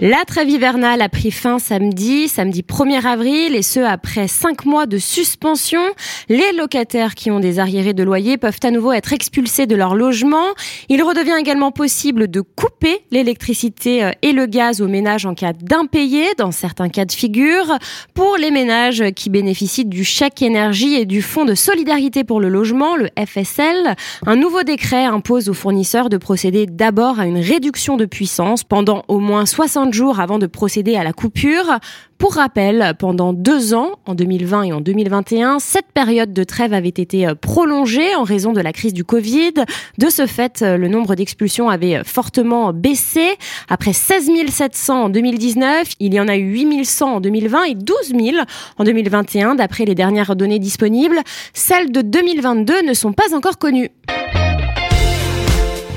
La trêve hivernale a pris fin samedi, samedi 1er avril, et ce après cinq mois de suspension. Les locataires qui ont des arriérés de loyer peuvent à nouveau être expulsés de leur logement. Il redevient également possible de couper l'électricité euh, et le gaz aux ménages en cas d'impayé, dans certains cas de figure. Pour les ménages qui bénéficient du chèque énergie et du fonds de solidarité pour le logement, le FSL, un nouveau décret impose aux fournisseurs de procéder d'abord à une réduction de puissance pendant au moins 60 jours avant de procéder à la coupure. Pour rappel, pendant deux ans, en 2020 et en 2021, cette période de trêve avait été euh, prolongée en raison de la crise du Covid. De ce fait, euh, le nombre d'expulsions avait euh, fortement baissé. Après 16 700 en 2019, il y en a eu 8 100 en 2020 et 12 000 en 2021 d'après les dernières données disponibles. Celles de 2022 ne sont pas encore connues.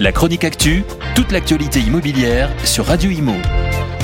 La chronique actu, toute l'actualité immobilière sur Radio Imo